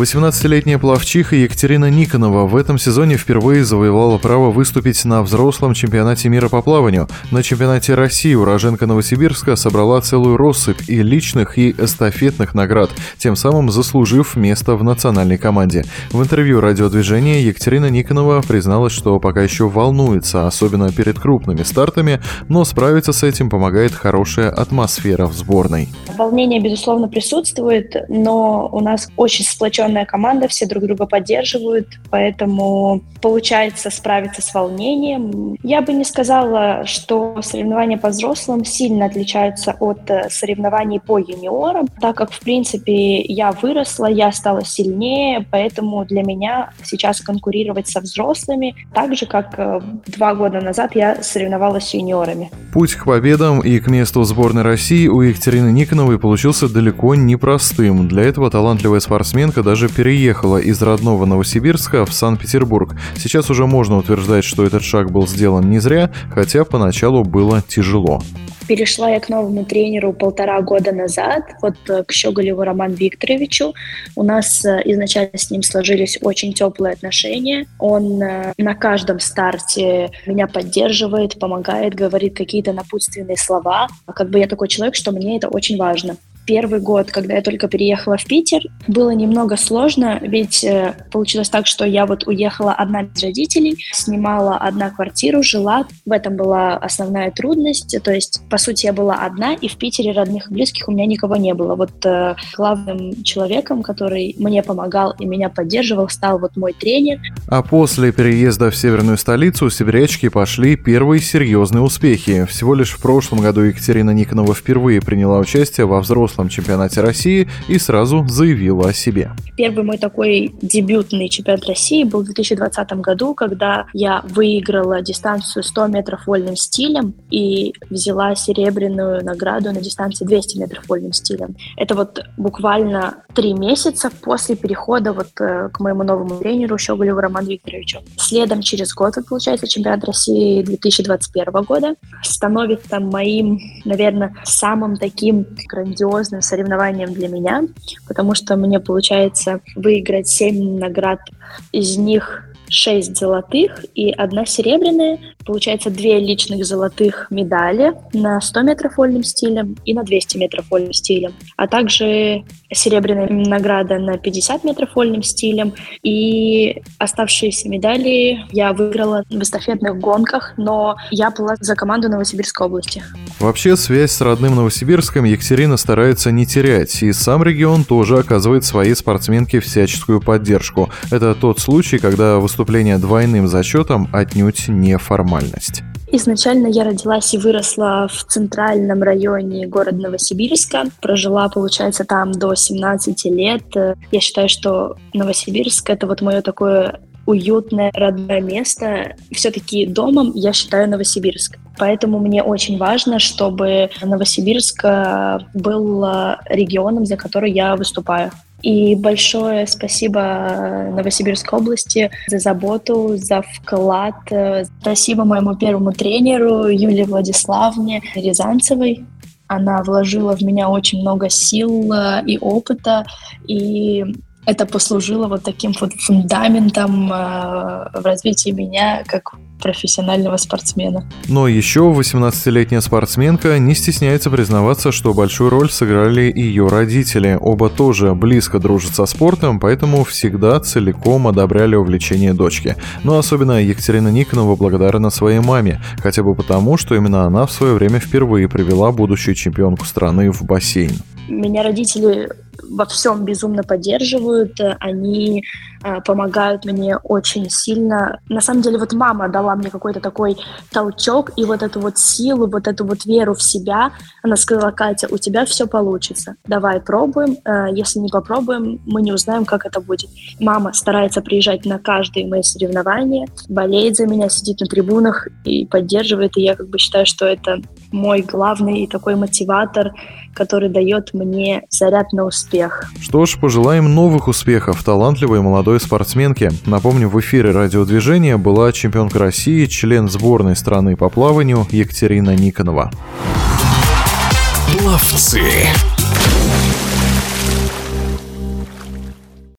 18-летняя плавчиха Екатерина Никонова в этом сезоне впервые завоевала право выступить на взрослом чемпионате мира по плаванию. На чемпионате России уроженка Новосибирска собрала целую россыпь и личных, и эстафетных наград, тем самым заслужив место в национальной команде. В интервью радиодвижения Екатерина Никонова призналась, что пока еще волнуется, особенно перед крупными стартами, но справиться с этим помогает хорошая атмосфера в сборной. Волнение, безусловно, присутствует, но у нас очень сплоченная команда, все друг друга поддерживают, поэтому получается справиться с волнением. Я бы не сказала, что соревнования по взрослым сильно отличаются от э, соревнований по юниорам, так как, в принципе, я выросла, я стала сильнее, поэтому для меня сейчас конкурировать со взрослыми так же, как э, два года назад я соревновалась с юниорами. Путь к победам и к месту сборной России у Екатерины Никоновой получился далеко непростым. Для этого талантливая спортсменка даже переехала из родного Новосибирска в Санкт-Петербург. Сейчас уже можно утверждать, что этот шаг был сделан не зря, хотя поначалу было тяжело. Перешла я к новому тренеру полтора года назад, вот э, к Щеголеву Роману Викторовичу. У нас э, изначально с ним сложились очень теплые отношения. Он э, на каждом старте меня поддерживает, помогает, говорит какие-то напутственные слова. Как бы я такой человек, что мне это очень важно первый год, когда я только переехала в Питер, было немного сложно, ведь э, получилось так, что я вот уехала одна без родителей, снимала одна квартиру, жила. В этом была основная трудность. То есть, по сути, я была одна, и в Питере родных и близких у меня никого не было. Вот э, главным человеком, который мне помогал и меня поддерживал, стал вот мой тренер. А после переезда в северную столицу сибирячки пошли первые серьезные успехи. Всего лишь в прошлом году Екатерина Никонова впервые приняла участие во взрослом взрослом чемпионате России и сразу заявила о себе. Первый мой такой дебютный чемпионат России был в 2020 году, когда я выиграла дистанцию 100 метров вольным стилем и взяла серебряную награду на дистанции 200 метров вольным стилем. Это вот буквально три месяца после перехода вот э, к моему новому тренеру Щеголеву Роману Викторовичу. Следом через год, получается, чемпионат России 2021 года становится моим, наверное, самым таким грандиозным грандиозным соревнованием для меня, потому что мне получается выиграть 7 наград, из них 6 золотых и одна серебряная. Получается две личных золотых медали на 100 метров вольным стилем и на 200 метров вольным стилем, а также серебряная награда на 50 метров вольным стилем и оставшиеся медали я выиграла в эстафетных гонках, но я была за команду Новосибирской области. Вообще связь с родным Новосибирском Екатерина старается не терять, и сам регион тоже оказывает своей спортсменке всяческую поддержку. Это тот случай, когда выступление двойным зачетом отнюдь не формальность. Изначально я родилась и выросла в центральном районе города Новосибирска. Прожила, получается, там до 17 лет. Я считаю, что Новосибирск — это вот мое такое уютное, родное место. Все-таки домом я считаю Новосибирск. Поэтому мне очень важно, чтобы Новосибирск был регионом, за который я выступаю. И большое спасибо Новосибирской области за заботу, за вклад. Спасибо моему первому тренеру Юлии Владиславне Рязанцевой. Она вложила в меня очень много сил э, и опыта, и это послужило вот таким вот фундаментом э, в развитии меня как профессионального спортсмена. Но еще 18-летняя спортсменка не стесняется признаваться, что большую роль сыграли ее родители. Оба тоже близко дружат со спортом, поэтому всегда целиком одобряли увлечение дочки. Но особенно Екатерина Никонова благодарна своей маме, хотя бы потому, что именно она в свое время впервые привела будущую чемпионку страны в бассейн. Меня родители во всем безумно поддерживают, они э, помогают мне очень сильно. На самом деле вот мама дала мне какой-то такой толчок и вот эту вот силу, вот эту вот веру в себя. Она сказала, Катя, у тебя все получится, давай пробуем, э, если не попробуем, мы не узнаем, как это будет. Мама старается приезжать на каждые мои соревнования, болеет за меня, сидит на трибунах и поддерживает, и я как бы считаю, что это мой главный такой мотиватор, который дает мне заряд на успех. Что ж, пожелаем новых успехов талантливой молодой спортсменке. Напомню, в эфире радиодвижения была чемпионка России, член сборной страны по плаванию Екатерина Никонова. Пловцы.